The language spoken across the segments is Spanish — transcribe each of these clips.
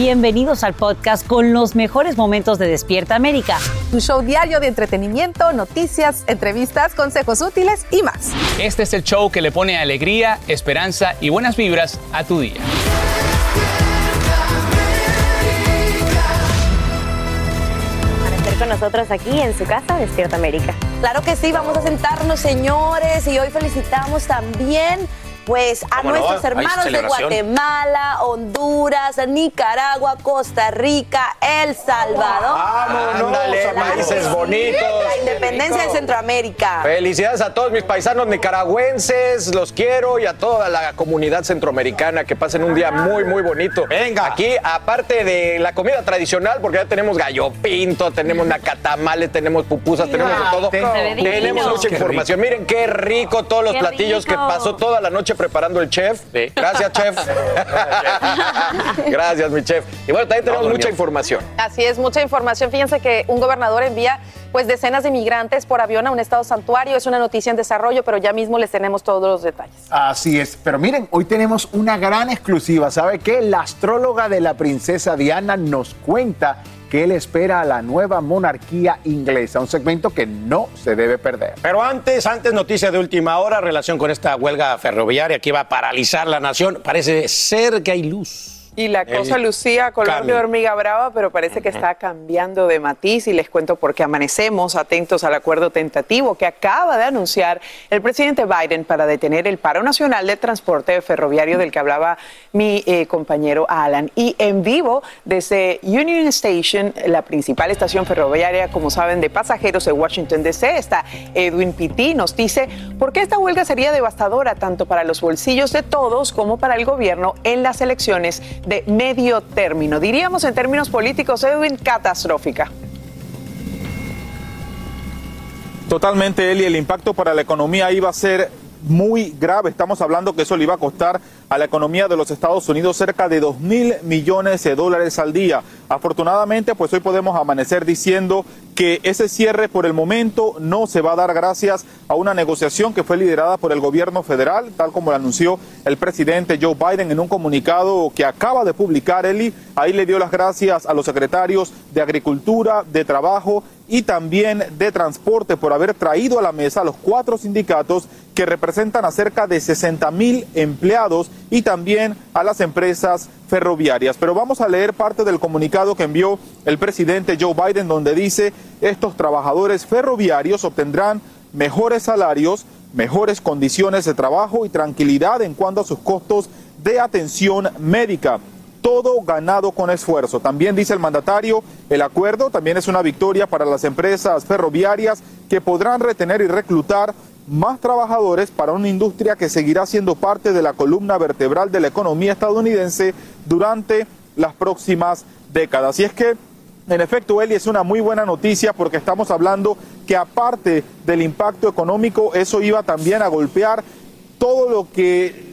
Bienvenidos al podcast con los mejores momentos de Despierta América. Tu show diario de entretenimiento, noticias, entrevistas, consejos útiles y más. Este es el show que le pone alegría, esperanza y buenas vibras a tu día. Para estar con nosotros aquí en su casa, Despierta América. Claro que sí, vamos a sentarnos, señores, y hoy felicitamos también pues a nuestros hermanos de Guatemala, Honduras, Nicaragua, Costa Rica, El Salvador. ¡Vámonos! países bonitos. La independencia de Centroamérica. Felicidades a todos mis paisanos nicaragüenses, los quiero y a toda la comunidad centroamericana que pasen un día muy, muy bonito. Venga. Aquí, aparte de la comida tradicional, porque ya tenemos gallo pinto, tenemos nacatamales, tenemos pupusas, tenemos de todo. Tenemos mucha información. Miren qué rico todos los platillos que pasó toda la noche preparando el chef. Gracias, chef. Gracias, mi chef. Y bueno, también tenemos mucha información. Así es, mucha información. Fíjense que un gobernador envía pues decenas de migrantes por avión a un estado santuario. Es una noticia en desarrollo, pero ya mismo les tenemos todos los detalles. Así es. Pero miren, hoy tenemos una gran exclusiva. ¿Sabe qué? La astróloga de la princesa Diana nos cuenta que él espera a la nueva monarquía inglesa, un segmento que no se debe perder. Pero antes, antes noticias de última hora, relación con esta huelga ferroviaria que va a paralizar la nación, parece ser que hay luz. Y la cosa lucía color de hormiga brava, pero parece que está cambiando de matiz y les cuento por qué amanecemos atentos al acuerdo tentativo que acaba de anunciar el presidente Biden para detener el paro nacional de transporte ferroviario del que hablaba mi eh, compañero Alan. Y en vivo desde Union Station, la principal estación ferroviaria, como saben, de pasajeros de Washington DC, está Edwin Pitti, nos dice por qué esta huelga sería devastadora tanto para los bolsillos de todos como para el gobierno en las elecciones de medio término. Diríamos en términos políticos, Edwin, catastrófica. Totalmente, Eli, el impacto para la economía iba a ser muy grave. Estamos hablando que eso le iba a costar a la economía de los Estados Unidos cerca de 2 mil millones de dólares al día. Afortunadamente, pues hoy podemos amanecer diciendo que ese cierre por el momento no se va a dar gracias a una negociación que fue liderada por el gobierno federal, tal como lo anunció el presidente Joe Biden en un comunicado que acaba de publicar Eli. Ahí le dio las gracias a los secretarios de Agricultura, de Trabajo y también de Transporte por haber traído a la mesa a los cuatro sindicatos que representan a cerca de 60 mil empleados y también a las empresas ferroviarias. Pero vamos a leer parte del comunicado que envió el presidente Joe Biden donde dice estos trabajadores ferroviarios obtendrán mejores salarios, mejores condiciones de trabajo y tranquilidad en cuanto a sus costos de atención médica. Todo ganado con esfuerzo. También dice el mandatario, el acuerdo también es una victoria para las empresas ferroviarias que podrán retener y reclutar más trabajadores para una industria que seguirá siendo parte de la columna vertebral de la economía estadounidense durante las próximas décadas. Y es que, en efecto, Eli, es una muy buena noticia porque estamos hablando que aparte del impacto económico, eso iba también a golpear todo lo que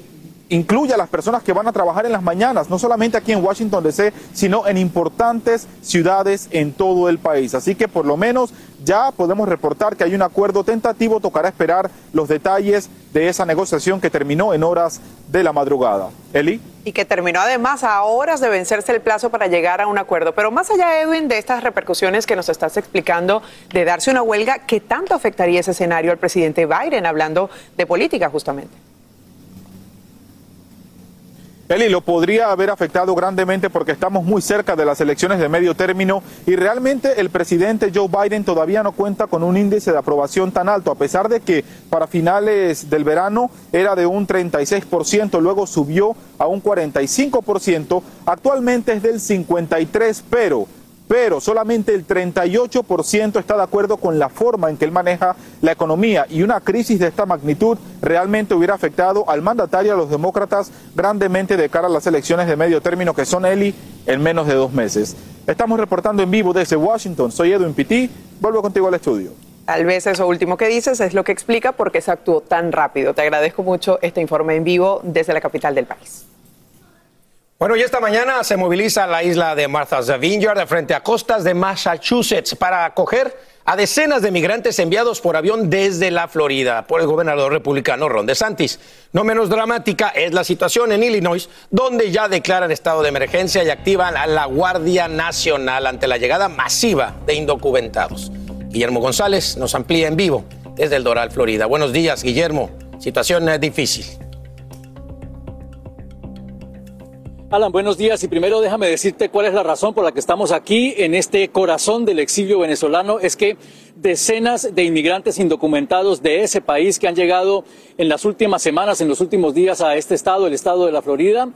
incluye a las personas que van a trabajar en las mañanas, no solamente aquí en Washington DC, sino en importantes ciudades en todo el país. Así que por lo menos ya podemos reportar que hay un acuerdo tentativo, tocará esperar los detalles de esa negociación que terminó en horas de la madrugada. Eli. Y que terminó además a horas de vencerse el plazo para llegar a un acuerdo. Pero más allá, Edwin, de estas repercusiones que nos estás explicando de darse una huelga, ¿qué tanto afectaría ese escenario al presidente Biden hablando de política justamente? Eli, lo podría haber afectado grandemente porque estamos muy cerca de las elecciones de medio término y realmente el presidente Joe Biden todavía no cuenta con un índice de aprobación tan alto, a pesar de que para finales del verano era de un 36%, luego subió a un 45%, actualmente es del 53%, pero pero solamente el 38% está de acuerdo con la forma en que él maneja la economía y una crisis de esta magnitud realmente hubiera afectado al mandatario, a los demócratas, grandemente de cara a las elecciones de medio término que son Eli en menos de dos meses. Estamos reportando en vivo desde Washington. Soy Edwin Pitti. Vuelvo contigo al estudio. Tal vez eso último que dices es lo que explica por qué se actuó tan rápido. Te agradezco mucho este informe en vivo desde la capital del país. Bueno, y esta mañana se moviliza la isla de Martha's Vineyard frente a costas de Massachusetts para acoger a decenas de migrantes enviados por avión desde la Florida por el gobernador republicano Ron DeSantis. No menos dramática es la situación en Illinois, donde ya declaran estado de emergencia y activan a la Guardia Nacional ante la llegada masiva de indocumentados. Guillermo González nos amplía en vivo desde el Doral, Florida. Buenos días, Guillermo. Situación difícil. Alan, buenos días y primero déjame decirte cuál es la razón por la que estamos aquí en este corazón del exilio venezolano. Es que decenas de inmigrantes indocumentados de ese país que han llegado en las últimas semanas, en los últimos días a este estado, el estado de la Florida,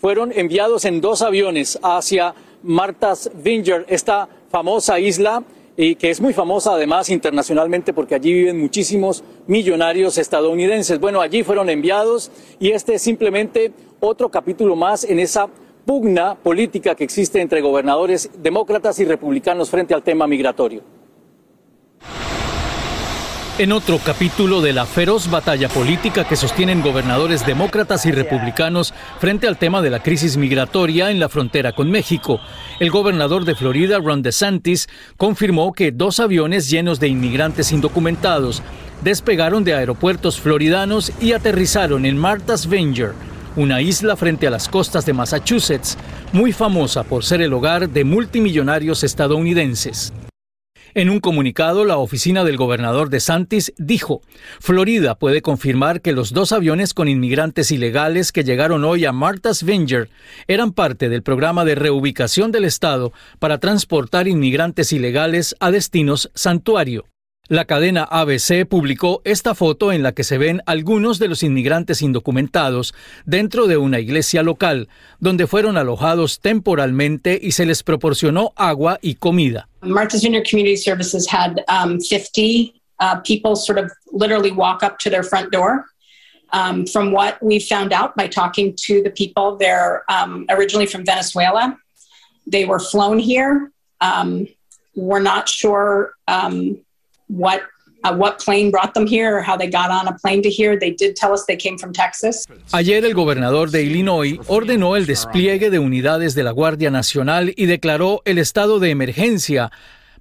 fueron enviados en dos aviones hacia Martha's Vineyard, esta famosa isla y que es muy famosa además internacionalmente porque allí viven muchísimos millonarios estadounidenses. Bueno, allí fueron enviados y este es simplemente otro capítulo más en esa pugna política que existe entre gobernadores demócratas y republicanos frente al tema migratorio. En otro capítulo de la feroz batalla política que sostienen gobernadores demócratas y republicanos frente al tema de la crisis migratoria en la frontera con México, el gobernador de Florida, Ron DeSantis, confirmó que dos aviones llenos de inmigrantes indocumentados despegaron de aeropuertos floridanos y aterrizaron en Martha's Vineyard, una isla frente a las costas de Massachusetts, muy famosa por ser el hogar de multimillonarios estadounidenses. En un comunicado, la oficina del gobernador de Santis dijo, Florida puede confirmar que los dos aviones con inmigrantes ilegales que llegaron hoy a Martha's Vineyard eran parte del programa de reubicación del Estado para transportar inmigrantes ilegales a destinos santuario. La cadena ABC publicó esta foto en la que se ven algunos de los inmigrantes indocumentados dentro de una iglesia local, donde fueron alojados temporalmente y se les proporcionó agua y comida. Martha's Vineyard Community Services had um, 50 uh, people sort of literally walk up to their front door. Um, from what we found out by talking to the people, they're um, originally from Venezuela. They were flown here. Um, we're not sure what uh, what plane brought them here or how they got on a plane to here. They did tell us they came from Texas. Ayer el gobernador de Illinois ordenó el despliegue de unidades de la Guardia Nacional y declaró el estado de emergencia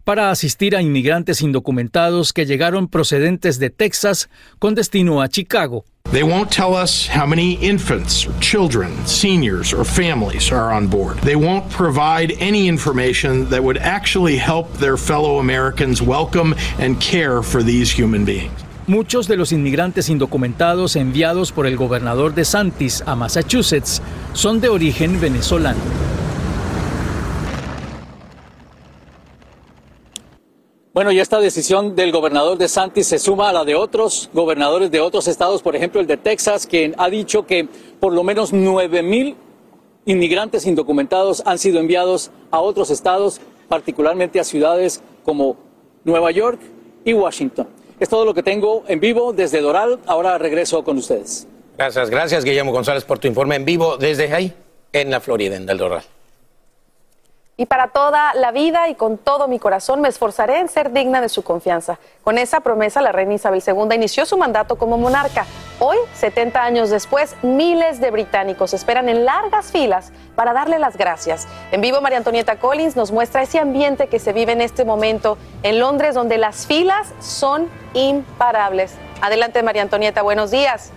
para asistir a inmigrantes indocumentados que llegaron procedentes de Texas con destino a Chicago. They won't tell us how many infants, or children, seniors, or families are on board. They won't provide any information that would actually help their fellow Americans welcome and care for these human beings. Muchos de los inmigrantes indocumentados enviados por el gobernador de Santis a Massachusetts son de origen venezolano. Bueno, y esta decisión del gobernador de Santis se suma a la de otros gobernadores de otros estados, por ejemplo el de Texas, quien ha dicho que por lo menos nueve mil inmigrantes indocumentados han sido enviados a otros estados, particularmente a ciudades como Nueva York y Washington. Es todo lo que tengo en vivo desde Doral. Ahora regreso con ustedes. Gracias, gracias Guillermo González por tu informe en vivo desde ahí, en la Florida, en Del Doral. Y para toda la vida y con todo mi corazón me esforzaré en ser digna de su confianza. Con esa promesa, la reina Isabel II inició su mandato como monarca. Hoy, 70 años después, miles de británicos esperan en largas filas para darle las gracias. En vivo, María Antonieta Collins nos muestra ese ambiente que se vive en este momento en Londres, donde las filas son imparables. Adelante, María Antonieta, buenos días.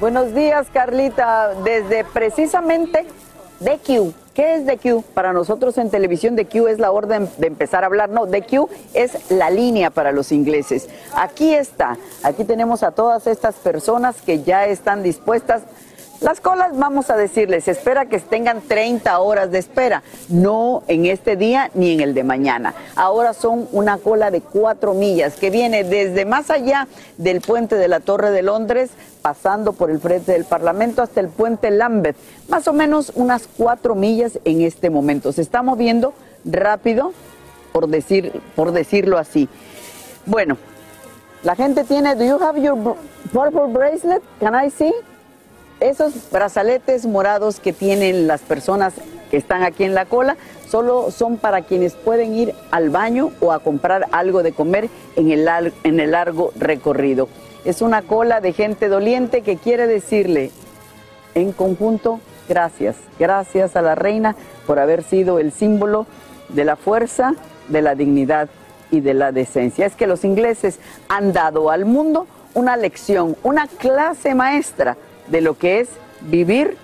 Buenos días, Carlita. Desde precisamente DQ, ¿Qué es DQ? Para nosotros en televisión DQ es la orden de empezar a hablar. No, DQ es la línea para los ingleses. Aquí está. Aquí tenemos a todas estas personas que ya están dispuestas las colas, vamos a decirles, espera que tengan 30 horas de espera, no en este día ni en el de mañana. Ahora son una cola de cuatro millas que viene desde más allá del puente de la Torre de Londres, pasando por el frente del Parlamento hasta el puente Lambeth, más o menos unas cuatro millas en este momento. Se está moviendo rápido, por, decir, por decirlo así. Bueno, la gente tiene, do you have your purple bracelet? Can I see? Esos brazaletes morados que tienen las personas que están aquí en la cola solo son para quienes pueden ir al baño o a comprar algo de comer en el, en el largo recorrido. Es una cola de gente doliente que quiere decirle en conjunto gracias, gracias a la reina por haber sido el símbolo de la fuerza, de la dignidad y de la decencia. Es que los ingleses han dado al mundo una lección, una clase maestra de lo que es vivir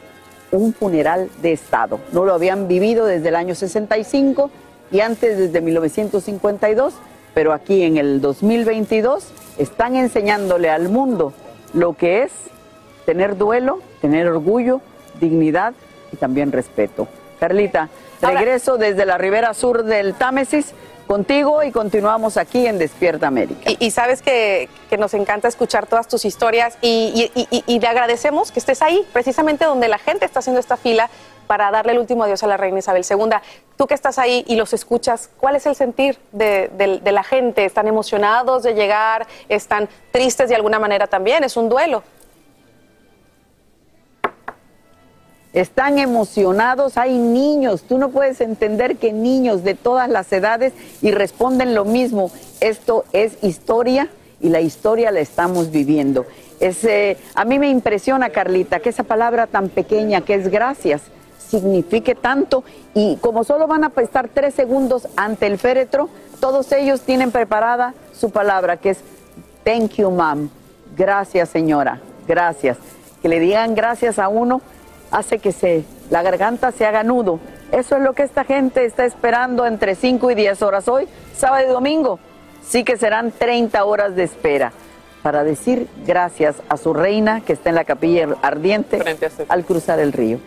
un funeral de Estado. No lo habían vivido desde el año 65 y antes desde 1952, pero aquí en el 2022 están enseñándole al mundo lo que es tener duelo, tener orgullo, dignidad y también respeto. Carlita, regreso desde la ribera sur del Támesis contigo y continuamos aquí en Despierta América. Y, sabes que, nos encanta escuchar todas tus historias y, y, le agradecemos que estés ahí, precisamente donde la gente está haciendo esta fila para darle el último adiós a la reina Isabel II. Tú que estás ahí y los escuchas, ¿cuál es el sentir de, de la gente? ¿Están emocionados de llegar? ¿Están tristes de alguna manera también? Es un duelo. Están emocionados, hay niños, tú no puedes entender que niños de todas las edades y responden lo mismo, esto es historia y la historia la estamos viviendo. a mí me impresiona, Carlita, que esa palabra tan pequeña que es gracias signifique tanto y como solo van a estar tres segundos ante el féretro, todos ellos tienen preparada su palabra que es thank you, mom, gracias señora, gracias. Que le digan gracias a uno hace que se, la garganta se haga nudo. Eso es lo que esta gente está esperando entre 5 y 10 horas hoy, sábado y domingo. Sí que serán 30 horas de espera para decir gracias a su reina que está en la capilla ardiente al cruzar el río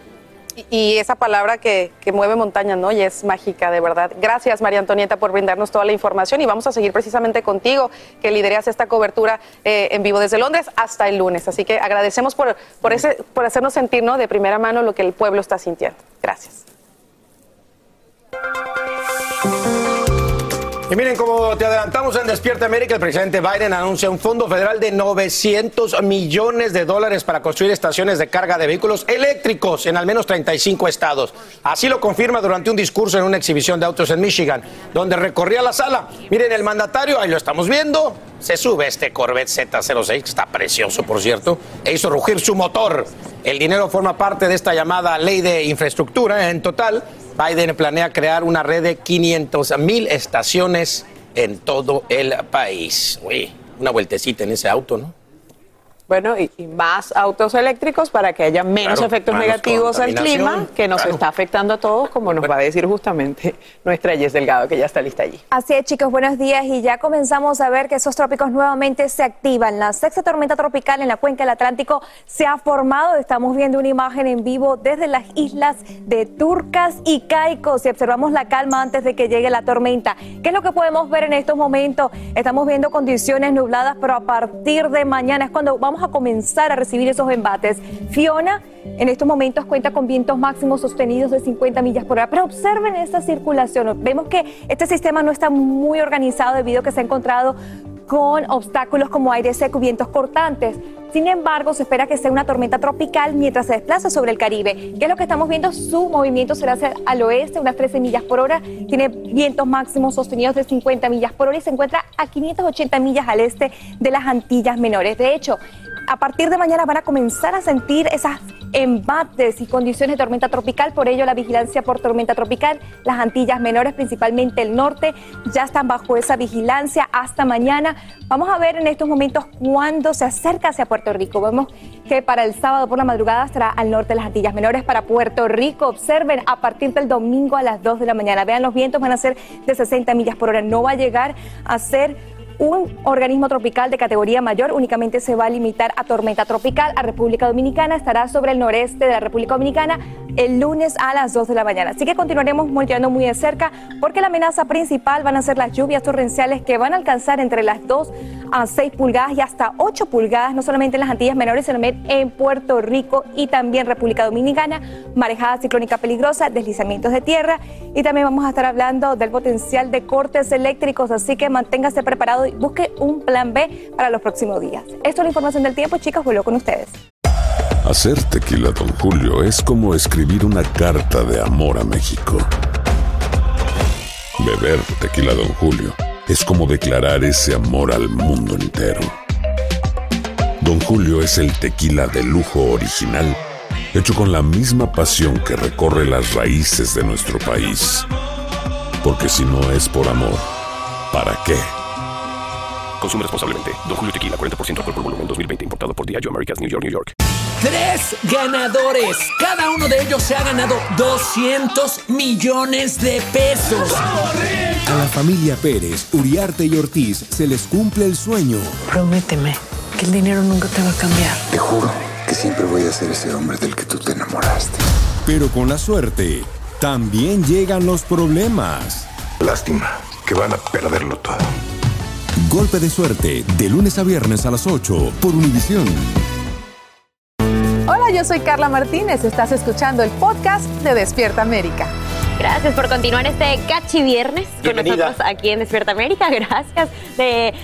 y esa palabra que, mueve montañas, ¿no? Y es mágica, de verdad. Gracias, María Antonieta, por brindarnos toda la información y vamos a seguir precisamente contigo, que lideras esta cobertura eh, en vivo desde Londres hasta el lunes. Así que agradecemos por, por, ese, por hacernos sentir, ¿no? De primera mano lo que el pueblo está sintiendo. Gracias. Y miren, como te adelantamos en Despierta América, el presidente Biden anuncia un fondo federal de 900 millones de dólares para construir estaciones de carga de vehículos eléctricos en al menos 35 estados. Así lo confirma durante un discurso en una exhibición de autos en Michigan, donde recorría la sala. Miren, el mandatario, ahí lo estamos viendo, se sube este Corvette Z06, que está precioso, por cierto, e hizo rugir su motor. El dinero forma parte de esta llamada ley de infraestructura. En total, Biden planea crear una red de 500 mil estaciones en todo el país. Uy, una vueltecita en ese auto, ¿no? Bueno, y, más autos eléctricos para que haya menos efectos negativos al clima que nos está afectando a todos, como nos va a decir justamente nuestra Jess Delgado, que ya está lista allí. Así es, chicos, buenos días. Y ya comenzamos a ver que esos trópicos nuevamente se activan. La sexta tormenta tropical en la cuenca del Atlántico se ha formado. Estamos viendo una imagen en vivo desde las islas de Turcas y Caicos. Y observamos la calma antes de que llegue la tormenta. ¿Qué es lo que podemos ver en estos momentos? Estamos viendo condiciones nubladas, pero a partir de mañana es cuando vamos a comenzar a recibir esos embates. Fiona en estos momentos cuenta con vientos máximos sostenidos de 50 millas por hora, pero observen esta circulación. Vemos que este sistema no está muy organizado debido a que se ha encontrado con obstáculos como aire seco y vientos cortantes. Sin embargo, se espera que sea una tormenta tropical mientras se desplaza sobre el Caribe. ¿Qué es lo que estamos viendo? Su movimiento será hacia al oeste, unas 13 millas por hora. Tiene vientos máximos sostenidos de 50 millas por hora y se encuentra a 580 millas al este de las Antillas Menores. De hecho, a partir de mañana van a comenzar a sentir esas embates y condiciones de tormenta tropical, por ello la vigilancia por tormenta tropical, las Antillas menores, principalmente el norte, ya están bajo esa vigilancia hasta mañana. Vamos a ver en estos momentos cuándo se acerca hacia Puerto Rico. Vemos que para el sábado por la madrugada estará al norte de las Antillas Menores. Para Puerto Rico, observen a partir del domingo a las 2 de la mañana. Vean, los vientos van a ser de 60 millas por hora. No va a llegar a ser un organismo tropical de categoría mayor únicamente se va a limitar a tormenta tropical. A República Dominicana estará sobre el noreste de la República Dominicana el lunes a las 2 de la mañana. Así que continuaremos monitoreando muy de cerca porque la amenaza principal van a ser las lluvias torrenciales que van a alcanzar entre las 2 a 6 pulgadas y hasta 8 pulgadas, no solamente en las Antillas Menores, sino en Puerto Rico y también República Dominicana, marejada ciclónica peligrosa, deslizamientos de tierra y también vamos a estar hablando del potencial de cortes eléctricos, así que manténgase preparado y busque un plan B para los próximos días. Esto es la información del tiempo, chicas, vuelvo con ustedes. Hacer tequila, don Julio, es como escribir una carta de amor a México. Beber tequila, don Julio, es como declarar ese amor al mundo entero. Don Julio es el tequila de lujo original, hecho con la misma pasión que recorre las raíces de nuestro país. Porque si no es por amor, ¿para qué? Consume responsablemente. Don Julio Tequila, 40% alcohol por volumen, 2020. Importado por Diageo Americas, New York, New York. Tres ganadores. Cada uno de ellos se ha ganado 200 millones de pesos. A la familia Pérez, Uriarte y Ortiz se les cumple el sueño. Prométeme que el dinero nunca te va a cambiar. Te juro que siempre voy a ser ese hombre del que tú te enamoraste. Pero con la suerte, también llegan los problemas. Lástima que van a perderlo todo. Golpe de suerte, de lunes a viernes a las 8 por Univisión. Hola, yo soy Carla Martínez. Estás escuchando el podcast de Despierta América. Gracias por continuar este Cachi Viernes con nosotros aquí en Despierta América. Gracias.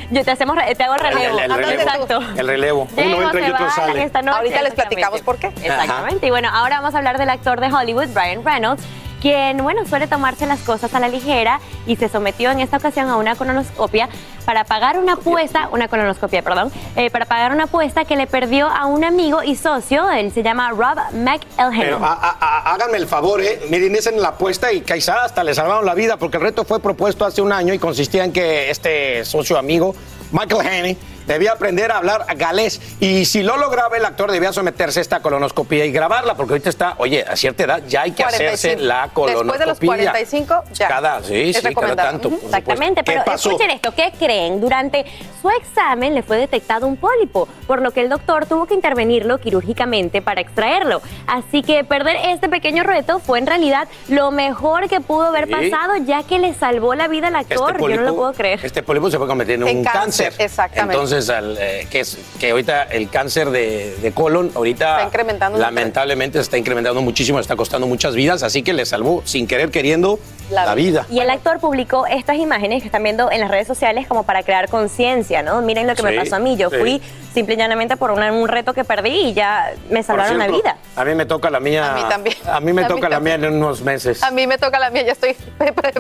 yo te hacemos, te hago el relevo. El, relevo. Exacto. El relevo. Uno entra y otro sale. Ahorita les platicamos por qué. Exactamente. Y bueno, ahora vamos a hablar del actor de Hollywood, Brian Reynolds quien, bueno, suele tomarse las cosas a la ligera y se sometió en esta ocasión a una colonoscopia para pagar una apuesta, una colonoscopia, perdón, eh, para pagar una apuesta que le perdió a un amigo y socio, él se llama Rob McElhenney. Pero háganme el favor, ¿eh? Miren, esa en la apuesta y quizás hasta le salvaron la vida porque el reto fue propuesto hace un año y consistía en que este socio amigo, Michael Haney, debía aprender a hablar galés. Y si lo lograba, el actor debía someterse a esta colonoscopia y grabarla, porque ahorita está, oye, a cierta edad ya hay que hacerse la colonoscopia. Después de los 45, ya. Cada, sí, sí, cada tanto. Exactamente, pero escuchen esto, ¿qué creen? Durante su examen le fue detectado un pólipo, por lo que el doctor tuvo que intervenirlo quirúrgicamente para extraerlo. Así que perder este pequeño reto fue en realidad lo mejor que pudo haber pasado, ya que le salvó la vida al este actor. Yo no lo puedo creer. Este pólipo se fue convirtiendo en, un cáncer. Exactamente. Entonces, eh, que, es, que ahorita el cáncer de, colon, ahorita está incrementando lamentablemente se está incrementando muchísimo, está costando muchas vidas, así que le salvó sin querer queriendo la, vida. Y el actor publicó estas imágenes que están viendo en las redes sociales como para crear conciencia, ¿no? Miren lo que me pasó a mí, yo fui simple y llanamente por un reto que perdí y ya me salvaron la vida. A mí me toca la mía. A mí también. A mí me toca la mía en unos meses. A mí me toca la mía, ya estoy.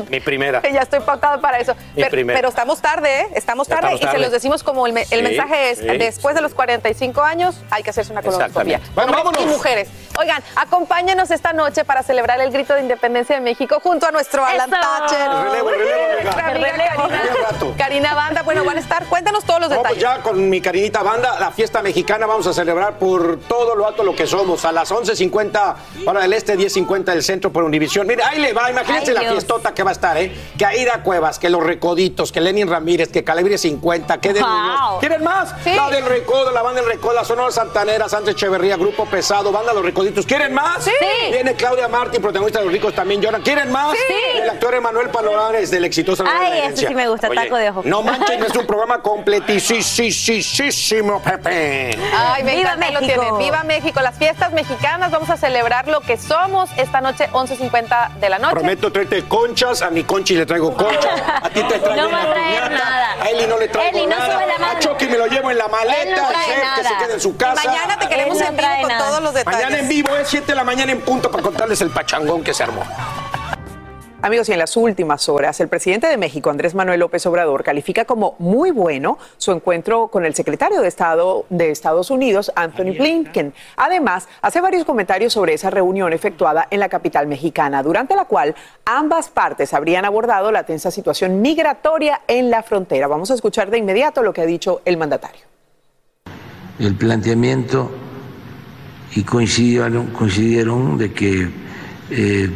Mi primera. Ya estoy pautado para eso. pero, estamos tarde, ¿eh? Estamos tarde, y se los decimos como el, mensaje es: después de los 45 años hay que hacerse una colonoscopia. Bueno, vámonos. Y mujeres. Oigan, acompáñenos esta noche para celebrar el grito de independencia de México junto a nuestro Alan Thatcher. Relevo, relevo, relevo. Karina Banda, bueno, van a estar. Cuéntanos todos los pues detalles. ya con mi Karinita Banda, la fiesta mexicana vamos a celebrar por todo lo alto lo que somos. A las 11.50 hora del este, 10.50 del centro por Univisión. Mira, ahí le va, imagínense la fiestota que va a estar, ¿eh? Que Aida Cuevas, que Los Recoditos, que Lenin Ramírez, que Calibre 50, que de wow. ¿Quieren más? Sí. La del Recodo, la banda del Recodo, la Sonora Santanera, Sánchez Echeverría, Grupo Pesado, banda Los Recoditos. ¿Quieren más? Sí. Viene Claudia Martín, protagonista de Los Ricos también lloran. ¿Quieren más? Sí. El actor Emanuel Palomares del exitoso Ay, ese sí me gusta, taco de ojo. No manchen, es un programa completísimo, Pepe. Ay, me Viva México. Lo tienen. Viva México, las fiestas mexicanas, vamos a celebrar lo que somos esta noche, 11.50 de la noche. Prometo traerte conchas, a mi conchi le traigo conchas, a ti te traigo No va a traer nada. A Eli no le traigo Eli, no nada. Sube la mano. Chucky me lo llevo en la maleta, no chef, que se quede en su casa. Y mañana te queremos no en vivo con nada. todos los detalles. Mañana en vivo es 7 de la mañana en punto para contarles el pachangón que se armó. Amigos, y en las últimas horas, el presidente de México, Andrés Manuel López Obrador, califica como muy bueno su encuentro con el secretario de Estado de Estados Unidos, Anthony Blinken. Además, hace varios comentarios sobre esa reunión efectuada en la capital mexicana, durante la cual ambas partes habrían abordado la tensa situación migratoria en la frontera. Vamos a escuchar de inmediato lo que ha dicho el mandatario. El planteamiento y coincidieron, coincidieron de que eh,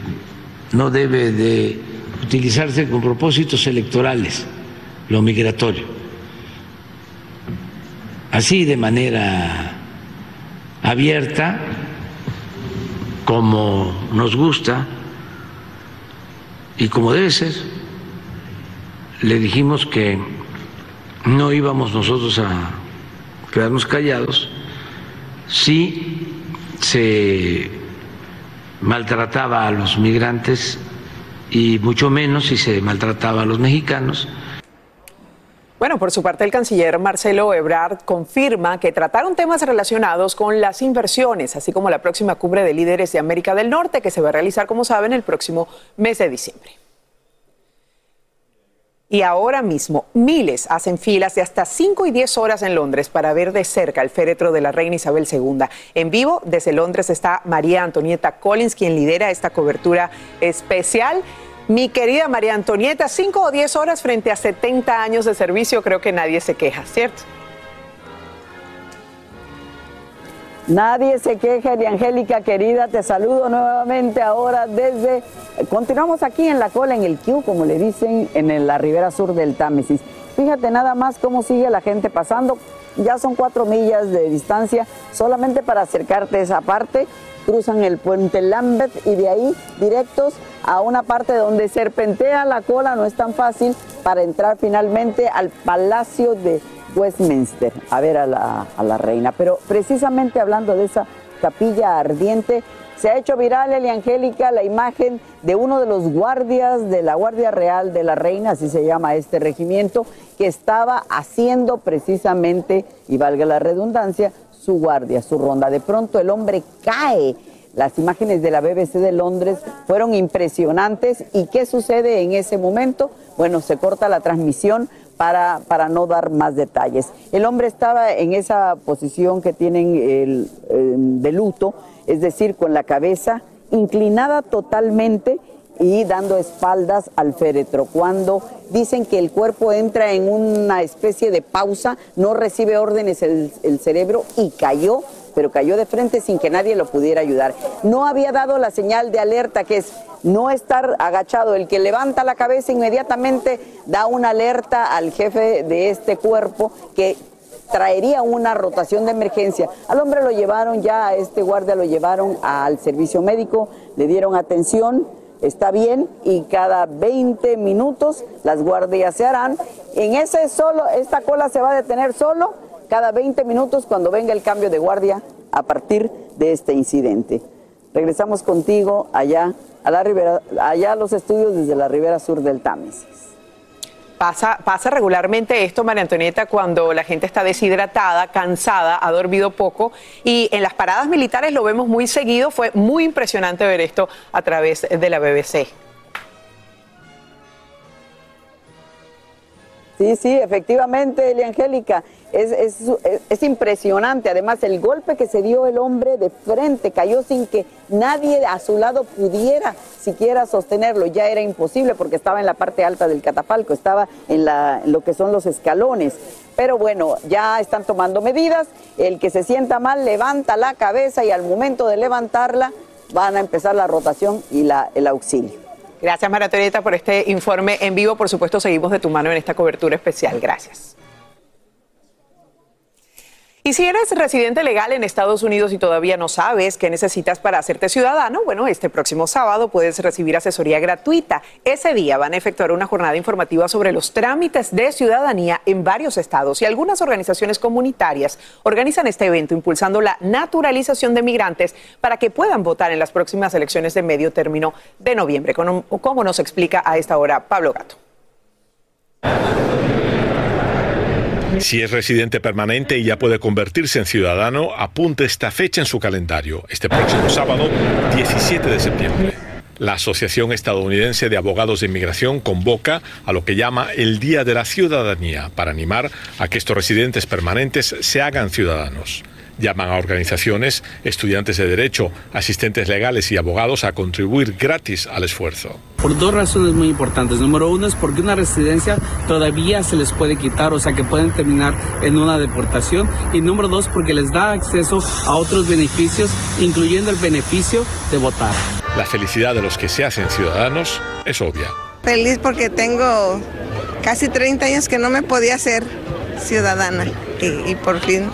no debe de utilizarse con propósitos electorales lo migratorio. Así de manera abierta, como nos gusta y como debe ser, le dijimos que no íbamos nosotros a quedarnos callados si se maltrataba a los migrantes y mucho menos si se maltrataba a los mexicanos. Bueno, por su parte, el canciller Marcelo Ebrard confirma que trataron temas relacionados con las inversiones, así como la próxima cumbre de líderes de América del Norte, que se va a realizar, como saben, el próximo mes de diciembre. Y ahora mismo, miles hacen filas de hasta 5 y 10 horas en Londres para ver de cerca el féretro de la reina Isabel II. En vivo, desde Londres está María Antonieta Collins, quien lidera esta cobertura especial. Mi querida María Antonieta, 5 o 10 horas frente a 70 años de servicio, creo que nadie se queja, ¿cierto? Nadie se queja, y Angélica querida, te saludo nuevamente ahora desde... Continuamos aquí en la cola, en el Q, como le dicen, en la ribera sur del Támesis. Fíjate nada más cómo sigue la gente pasando. Ya son cuatro millas de distancia solamente para acercarte a esa parte. Cruzan el puente Lambert y de ahí directos a una parte donde serpentea la cola, no es tan fácil, para entrar finalmente al Palacio de Westminster a ver a la, reina. Pero precisamente hablando de esa capilla ardiente, se ha hecho viral, Eli Angélica, la imagen de uno de los guardias de la Guardia Real de la Reina, así se llama este regimiento, que estaba haciendo precisamente, y valga la redundancia, su guardia, su ronda. De pronto el hombre cae. Las imágenes de la BBC de Londres fueron impresionantes. ¿Y qué sucede en ese momento? Bueno, se corta la transmisión para, para no dar más detalles. El hombre estaba en esa posición que tienen el, de luto, es decir, con la cabeza inclinada totalmente y dando espaldas al féretro. Cuando dicen que el cuerpo entra en una especie de pausa, no recibe órdenes el, cerebro y cayó, pero cayó de frente sin que nadie lo pudiera ayudar. No había dado la señal de alerta que es no estar agachado. El que levanta la cabeza inmediatamente da una alerta al jefe de este cuerpo que traería una rotación de emergencia. Al hombre lo llevaron ya, a este guardia lo llevaron al servicio médico, le dieron atención, está bien y cada 20 minutos las guardias se harán. En ese solo, esta cola se va a detener solo cada 20 minutos cuando venga el cambio de guardia a partir de este incidente. Regresamos contigo allá a la ribera, allá a los estudios desde la ribera sur del Támesis. Pasa, pasa regularmente esto, María Antonieta, cuando la gente está deshidratada, cansada, ha dormido poco y en las paradas militares lo vemos muy seguido. Fue muy impresionante ver esto a través de la BBC. Sí, sí, efectivamente, Elia Angélica. Es, es, impresionante. Además, el golpe que se dio el hombre de frente cayó sin que nadie a su lado pudiera siquiera sostenerlo. Ya era imposible porque estaba en la parte alta del catafalco, estaba en, la, lo que son los escalones. Pero bueno, ya están tomando medidas. El que se sienta mal levanta la cabeza y al momento de levantarla van a empezar la rotación y la, el auxilio. Gracias, María por este informe en vivo. Por supuesto, seguimos de tu mano en esta cobertura especial. Gracias. Y si eres residente legal en Estados Unidos y todavía no sabes qué necesitas para hacerte ciudadano, bueno, este próximo sábado puedes recibir asesoría gratuita. Ese día van a efectuar una jornada informativa sobre los trámites de ciudadanía en varios estados y algunas organizaciones comunitarias organizan este evento impulsando la naturalización de migrantes para que puedan votar en las próximas elecciones de medio término de noviembre, como nos explica a esta hora Pablo Gato. Si es residente permanente y ya puede convertirse en ciudadano, apunte esta fecha en su calendario, este próximo sábado, 17 de septiembre. La Asociación Estadounidense de Abogados de Inmigración convoca a lo que llama el Día de la Ciudadanía para animar a que estos residentes permanentes se hagan ciudadanos. Llaman a organizaciones, estudiantes de derecho, asistentes legales y abogados a contribuir gratis al esfuerzo. Por dos razones muy importantes. Número uno es porque una residencia todavía se les puede quitar, o sea que pueden terminar en una deportación. Y número dos, porque les da acceso a otros beneficios, incluyendo el beneficio de votar. La felicidad de los que se hacen ciudadanos es obvia. Feliz porque tengo casi 30 años que no me podía hacer ciudadana y, por fin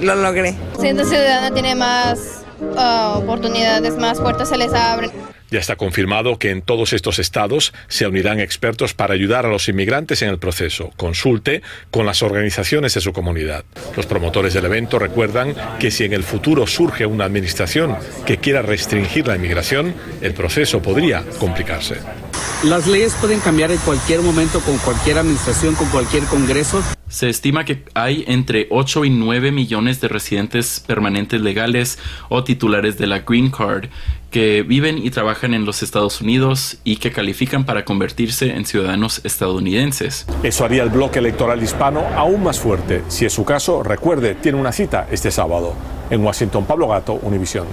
lo logré. Siendo ciudadana tiene más ah, oportunidades, más puertas se les abren. Ya está confirmado que en todos estos estados se unirán expertos para ayudar a los inmigrantes en el proceso. Consulte con las organizaciones de su comunidad. Los promotores del evento recuerdan que si en el futuro surge una administración que quiera restringir la inmigración, el proceso podría complicarse. Las leyes pueden cambiar en cualquier momento con cualquier administración, con cualquier congreso. Se estima que hay entre 8 y 9 millones de residentes permanentes legales o titulares de la Green Card que viven y trabajan en los Estados Unidos y que califican para convertirse en ciudadanos estadounidenses. Eso haría el bloque electoral hispano aún más fuerte. Si es su caso, recuerde, tiene una cita este sábado. En Washington, Pablo Gato, Univisión.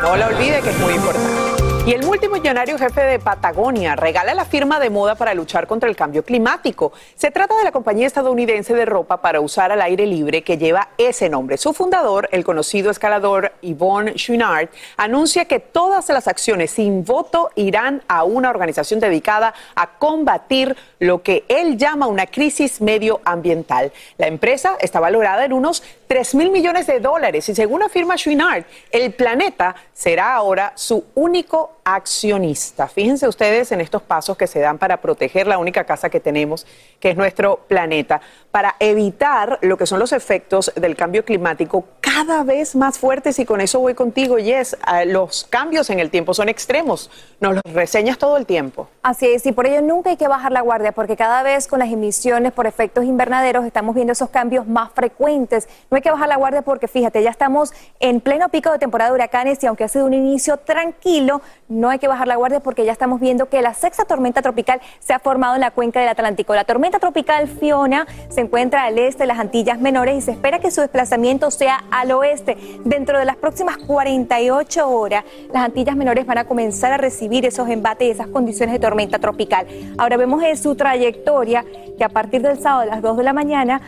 No la olvide que es muy importante. Y el multimillonario jefe de Patagonia regala la firma de moda para luchar contra el cambio climático. Se trata de la compañía estadounidense de ropa para usar al aire libre que lleva ese nombre. Su fundador, el conocido escalador Yvonne Chouinard, anuncia que todas las acciones sin voto irán a una organización dedicada a combatir lo que él llama una crisis medioambiental. La empresa está valorada en unos 3 mil millones de dólares y según afirma Chouinard, el planeta será ahora su único accionista. Fíjense ustedes en estos pasos que se dan para proteger la única casa que tenemos, que es nuestro planeta, para evitar lo que son los efectos del cambio climático cada vez más fuertes y con eso voy contigo, Yes, los cambios en el tiempo son extremos, nos los reseñas todo el tiempo. Así es, y por ello nunca hay que bajar la guardia, porque cada vez con las emisiones por efectos invernaderos estamos viendo esos cambios más frecuentes. No hay que bajar la guardia porque fíjate, ya estamos en pleno pico de temporada de huracanes y aunque ha sido un inicio tranquilo, no hay que bajar la guardia porque ya estamos viendo que la sexta tormenta tropical se ha formado en la cuenca del Atlántico. La tormenta tropical Fiona se encuentra al este de las Antillas Menores y se espera que su desplazamiento sea al oeste. Dentro de las próximas 48 horas, las Antillas Menores van a comenzar a recibir esos embates y esas condiciones de tormenta tropical. Ahora vemos en su trayectoria que a partir del sábado a las 2 de la mañana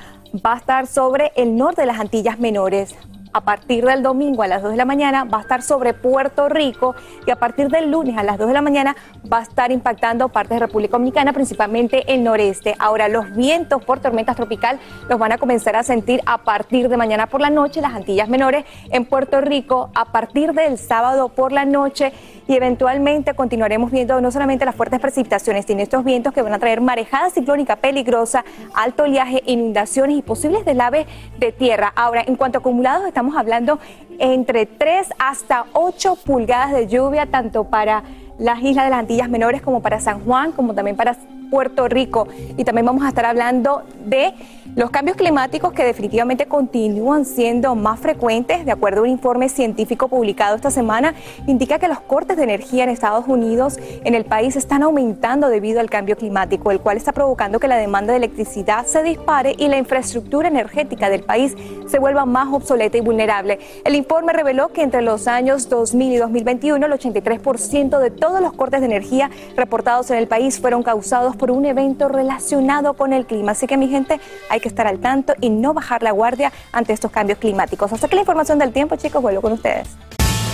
va a estar sobre el norte de las Antillas Menores a partir del domingo a las 2 de la mañana va a estar sobre Puerto Rico y a partir del lunes a las 2 de la mañana va a estar impactando partes de República Dominicana, principalmente el noreste. Ahora, los vientos por tormentas tropical los van a comenzar a sentir a partir de mañana por la noche, las Antillas Menores en Puerto Rico a partir del sábado por la noche y eventualmente continuaremos viendo no solamente las fuertes precipitaciones, sino estos vientos que van a traer marejada ciclónica peligrosa, alto oleaje, inundaciones y posibles deslaves de tierra. Ahora, en cuanto a acumulados, estamos hablando entre 3 hasta 8 pulgadas de lluvia, tanto para las islas de las Antillas Menores como para San Juan, como también para Puerto Rico. Y también vamos a estar hablando de los cambios climáticos que definitivamente continúan siendo más frecuentes, de acuerdo a un informe científico publicado esta semana, indica que los cortes de energía en Estados Unidos, en el país, están aumentando debido al cambio climático, el cual está provocando que la demanda de electricidad se dispare y la infraestructura energética del país se vuelva más obsoleta y vulnerable. El informe reveló que entre los años 2000 y 2021, el 83% de todos los cortes de energía reportados en el país fueron causados por un evento relacionado con el clima. Así que mi gente, hay que estar al tanto y no bajar la guardia ante estos cambios climáticos. Hasta que la información del tiempo, chicos, vuelvo con ustedes.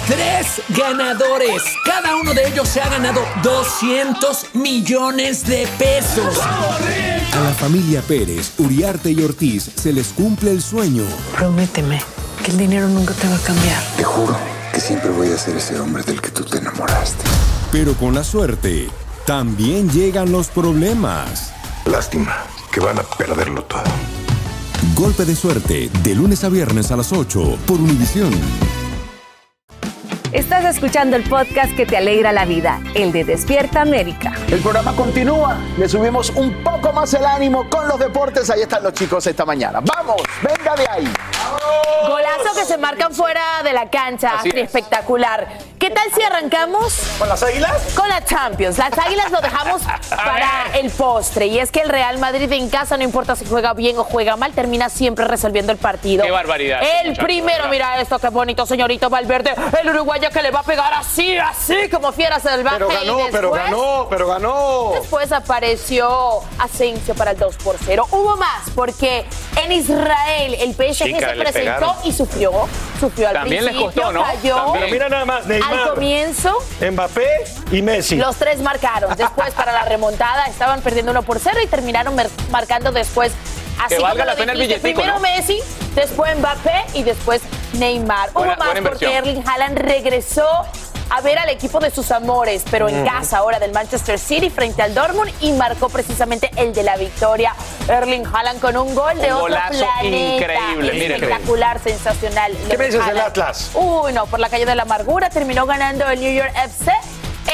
Tres ganadores. Cada uno de ellos se ha ganado 200 millones de pesos. A la familia Pérez, Uriarte y Ortiz se les cumple el sueño. Prométeme que el dinero nunca te va a cambiar. Te juro que siempre voy a ser ese hombre del que tú te enamoraste. Pero con la suerte, también llegan los problemas. Lástima que van a perderlo todo. Golpe de suerte, de lunes a viernes a las 8 por Univisión. Estás escuchando el podcast que te alegra la vida, el de Despierta América. El programa continúa, le subimos un poco más el ánimo con los deportes. Ahí están los chicos esta mañana. ¡Vamos! ¡Venga de ahí! Golazo que se marcan fuera de la cancha. Espectacular. ¿Qué tal si arrancamos? ¿Con las águilas? Con la Champions. Las águilas lo dejamos para el postre. Y es que el Real Madrid en casa, no importa si juega bien o juega mal, termina siempre resolviendo el partido. Qué barbaridad. El primero, mira esto, qué bonito, señorito Valverde. El uruguayo que le va a pegar así, así, como fiera salvaje. Pero ganó, pero ganó, pero ganó. Después apareció Asensio para el 2 por 0. Hubo más, porque en Israel el PSG Chica, se presentó pegaron. y sufrió. Sufrió al También les principio, costó, ¿no? cayó. También. Pero mira nada más, Neymar, Al comienzo, Mbappé y Messi. los tres marcaron. Después, para la remontada, estaban perdiendo 1 por 0 y terminaron marcando después. Así Que valga como lo la pena el dijiste, billetico, Primero ¿no? Messi, después Mbappé y después Neymar. Hubo Buena- más buena porque. Erling Haaland regresó a ver al equipo de sus amores, pero en casa ahora del Manchester City frente al Dortmund y marcó precisamente el de la victoria. Erling Haaland con un gol de Un otro golazo planeta. increíble, miren. Espectacular, sensacional. ¿Qué me dices del. Atlas? Uy, no, por la calle de la amargura terminó ganando el New York FC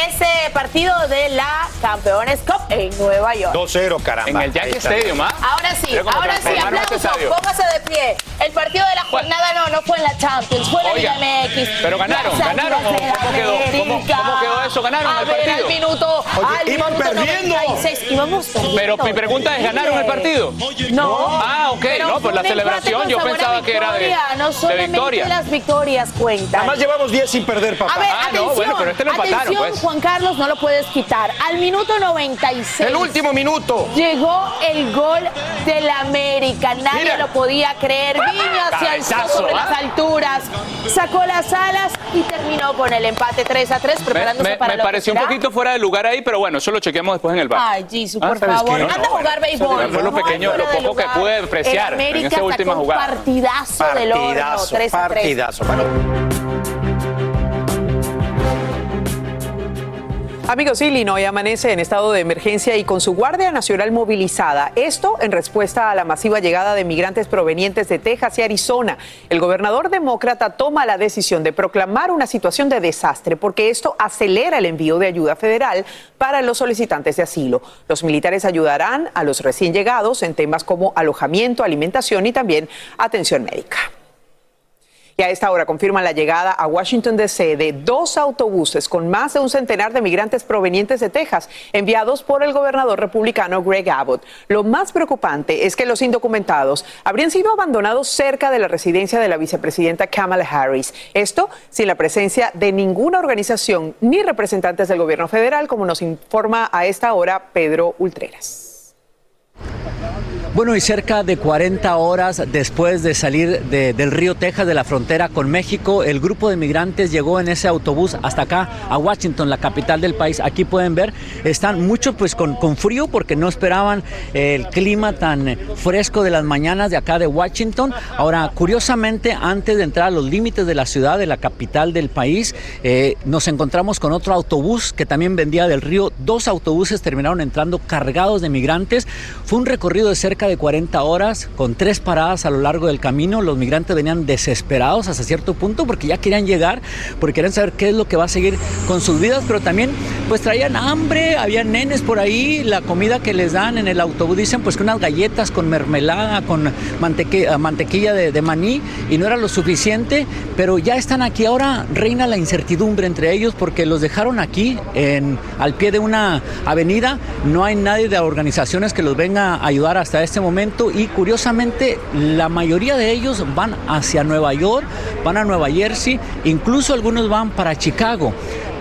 ese partido de la Campeones Cup en Nueva York. 2-0, caramba. En el Yankee. Stadium, ¿ah? Ahora sí, cómo ahora sí, aplausos, póngase de pie. El partido de la jornada no, no fue en la Champions, fue en Oiga, la Liga MX. pero ganaron, ganaron, de ¿cómo quedó? ¿Cómo- cómo quedó eso? ¿Ganaron A el ver, partido? al minuto, Oye, al iban minuto perdiendo. 96, íbamos perdiendo. Pero mi pregunta es, ¿ganaron el partido? No. Ah, ok, Pero no, pues fue la celebración yo pensaba que era de, victoria, No de solamente victoria. las victorias cuentan. Nada más llevamos 10 sin perder, papá. A ver, Ah, no, atención, bueno, pero este lo empataron, pues. Juan Carlos, no lo puedes quitar. Al minuto 96. El último minuto. Llegó el gol del América. Nadie Mira. lo podía creer. Vino hacia el Cabezazo, sobre ¿ah? las alturas. Sacó las alas y terminó con el empate 3 a 3, Me, preparándose me- para me lo que pareció un poquito fuera de lugar ahí, pero bueno, eso lo chequeamos después en el bar. Ay, Jesús, Ah, por ¿sabes favor. Anda a jugar béisbol. fue lo pequeño, lo poco que pude apreciar El en América esa última jugada. Partidazo, del horno, Partidazo, 3 a 3. partidazo. Bueno, Amigos, Illinois amanece en estado de emergencia y con su Guardia Nacional movilizada. Esto en respuesta a la masiva llegada de migrantes provenientes de Texas y Arizona. El gobernador demócrata toma la decisión de proclamar una situación de desastre porque esto acelera el envío de ayuda federal para los solicitantes de asilo. Los militares ayudarán a los recién llegados en temas como alojamiento, alimentación y también atención médica. Y a esta hora confirman la llegada a Washington, D.C. de dos autobuses con más de un centenar de migrantes provenientes de Texas, enviados por el gobernador republicano Greg Abbott. Lo más preocupante es que los indocumentados habrían sido abandonados cerca de la residencia de la vicepresidenta Kamala Harris. Esto sin la presencia de ninguna organización ni representantes del gobierno federal, como nos informa a esta hora Pedro Ultreras. Bueno, y cerca de 40 horas después de salir de- del río Texas, de la frontera con México, el grupo de migrantes llegó en ese autobús hasta acá, a Washington, la capital del país. Aquí pueden ver, están muchos pues con, con frío porque no esperaban el clima tan fresco de las mañanas de acá de Washington. Ahora, curiosamente, antes de entrar a los límites de la ciudad, de la capital del país, eh, nos encontramos con otro autobús que también vendía del río. Dos autobuses terminaron entrando cargados de migrantes. Fue un recorrido de cerca de 40 horas con tres paradas a lo largo del camino. Los migrantes venían desesperados hasta cierto punto porque ya querían llegar, porque querían saber qué es lo que va a seguir con sus vidas, pero también pues traían hambre, había nenes por ahí, la comida que les dan en el autobús dicen pues que unas galletas con mermelada, con manteque- eh, mantequilla de, de maní y no era lo suficiente, pero ya están aquí. Ahora reina la incertidumbre entre ellos porque los dejaron aquí en, al pie de una avenida, no hay nadie de organizaciones que los venga a ayudar hasta este momento y curiosamente la mayoría de ellos van hacia Nueva York, van a Nueva Jersey, incluso algunos van para Chicago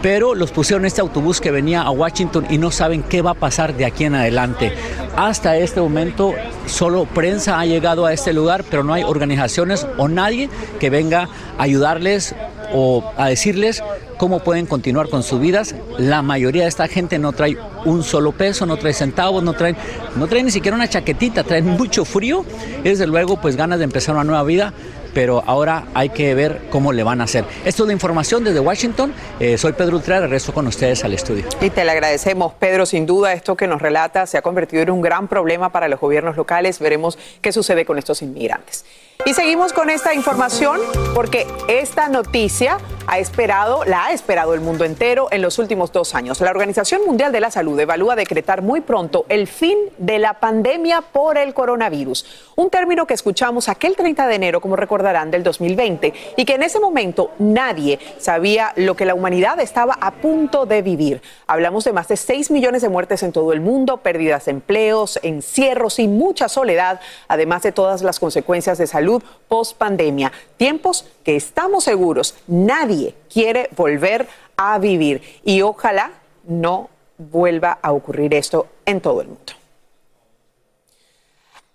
pero los pusieron este autobús que venía a Washington y no saben qué va a pasar de aquí en adelante. Hasta este momento solo prensa ha llegado a este lugar, pero no hay organizaciones o nadie que venga a ayudarles o a decirles cómo pueden continuar con sus vidas. La mayoría de esta gente no trae un solo peso, no trae centavos, no trae, no trae ni siquiera una chaquetita, traen mucho frío desde luego pues ganas de empezar una nueva vida pero ahora hay que ver cómo le van a hacer. Esto es de información desde Washington. Eh, soy Pedro Ultra, regreso con ustedes al estudio. Y te le agradecemos, Pedro. Sin duda, esto que nos relata se ha convertido en un gran problema para los gobiernos locales. Veremos qué sucede con estos inmigrantes. Y seguimos con esta información porque esta noticia ha esperado, la ha esperado el mundo entero en los últimos dos años. La Organización Mundial de la Salud evalúa decretar muy pronto el fin de la pandemia por el coronavirus, un término que escuchamos aquel 30 de enero, como recordarán, del 2020, y que en ese momento nadie sabía lo que la humanidad estaba a punto de vivir. Hablamos de más de 6 millones de muertes en todo el mundo, pérdidas de empleos, encierros y mucha soledad, además de todas las consecuencias de salud post pandemia. Tiempos que estamos seguros nadie quiere volver a vivir y ojalá no vuelva a ocurrir esto en todo el mundo.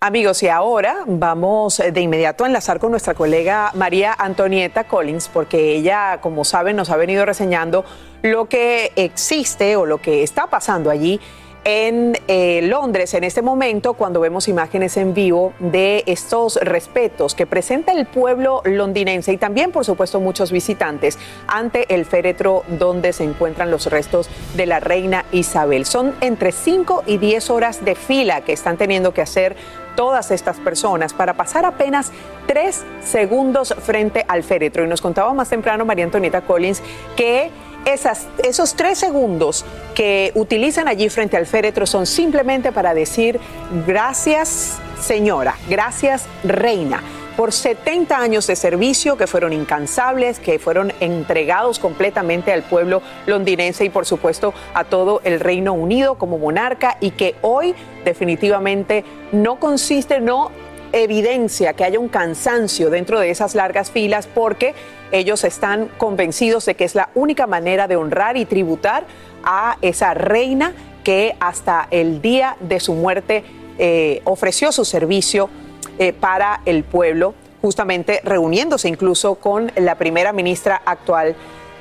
Amigos, y ahora vamos de inmediato a enlazar con nuestra colega María Antonieta Collins, porque ella, como saben, nos ha venido reseñando lo que existe o lo que está pasando allí en eh, Londres en este momento cuando vemos imágenes en vivo de estos respetos que presenta el pueblo londinense y también por supuesto muchos visitantes ante el féretro donde se encuentran los restos de la reina Isabel. Son entre 5 y 10 horas de fila que están teniendo que hacer todas estas personas para pasar apenas tres segundos frente al féretro. Y nos contaba más temprano María Antonieta Collins que esos tres segundos que utilizan allí frente al féretro son simplemente para decir gracias señora, gracias reina por 70 años de servicio que fueron incansables, que fueron entregados completamente al pueblo londinense y por supuesto a todo el Reino Unido como monarca y que hoy definitivamente no consiste, no evidencia que haya un cansancio dentro de esas largas filas porque ellos están convencidos de que es la única manera de honrar y tributar a esa reina que hasta el día de su muerte eh, ofreció su servicio eh, para el pueblo, justamente reuniéndose incluso con la primera ministra actual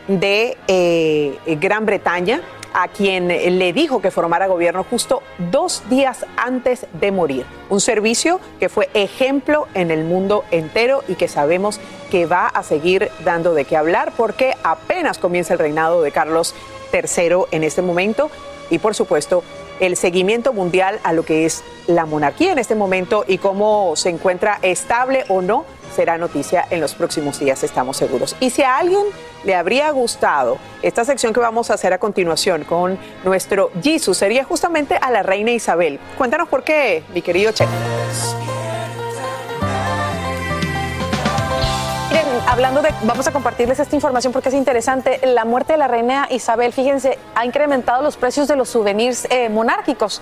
de eh, Gran Bretaña, a quien le dijo que formara gobierno justo dos días antes de morir. Un servicio que fue ejemplo en el mundo entero y que sabemos que va a seguir dando de qué hablar porque apenas comienza el reinado de Carlos III en este momento y por supuesto el seguimiento mundial a lo que es la monarquía en este momento y cómo se encuentra estable o no será noticia en los próximos días, estamos seguros. Y si a alguien le habría gustado esta sección que vamos a hacer a continuación con nuestro Jesus, sería justamente a la reina Isabel. Cuéntanos por qué, mi querido Che. Hablando de, vamos a compartirles esta información porque es interesante. La muerte de la reina Isabel, fíjense, ha incrementado los precios de los souvenirs eh, monárquicos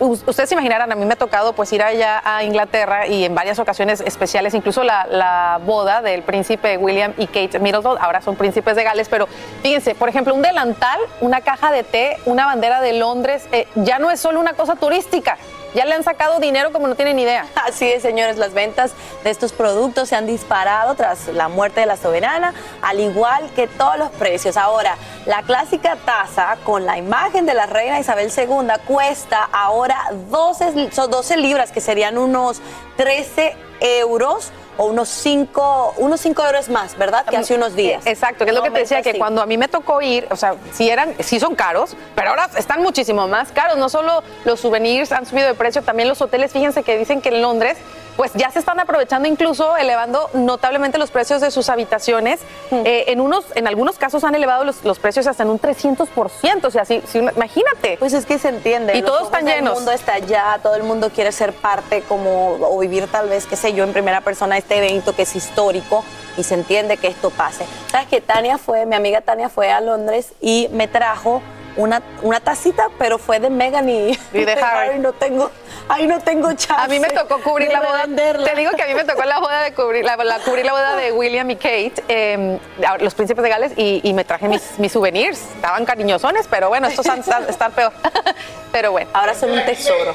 ustedes se imaginarán, a mí me ha tocado pues ir allá a Inglaterra y en varias ocasiones especiales, incluso la, boda del príncipe William y Kate Middleton, ahora son príncipes de Gales, pero fíjense, por ejemplo, un delantal, una caja de té, una bandera de Londres, eh, ya no es solo una cosa turística, ya le han sacado dinero como no tienen idea. Así es, señores, las ventas de estos productos se han disparado tras la muerte de la soberana, al igual que todos los precios. Ahora, la clásica taza con la imagen de la reina Isabel II cuesta ahora 12, 12 libras, que serían unos 13 euros o unos 5 unos cinco euros más, ¿verdad? Que hace unos días. Exacto, que es lo que te decía, que cuando a mí me tocó ir, o sea, sí eran, sí son caros, pero ahora están muchísimo más caros. No solo los souvenirs han subido de precio, también los hoteles, fíjense que dicen que en Londres pues ya se están aprovechando incluso elevando notablemente los precios de sus habitaciones. Eh, en, unos, en algunos casos han elevado los, precios hasta en un 300%. O sea, si, imagínate. Pues es que se entiende. Y todos están llenos. Todo el mundo está allá, todo el mundo quiere ser parte como, o vivir tal vez, qué sé yo, en primera persona este evento que es histórico y se entiende que esto pase. ¿Sabes que Tania fue, mi amiga Tania fue a Londres y me trajo una, una tacita, pero fue de Megan y, de Harry. No tengo, ahí no tengo chance. A mí me tocó cubrir la boda. Te digo que a mí me tocó la boda de cubrir la, cubrir la boda de William y Kate, em, los príncipes de Gales, y, me traje mis, mis, souvenirs. Estaban cariñosones, pero bueno, estos están, están peor. pero bueno. Ahora son un tesoro.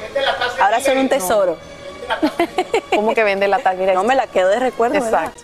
Ahora son un tesoro. ¿Cómo que vende la taza? no me la quedo de recuerdo. Exacto.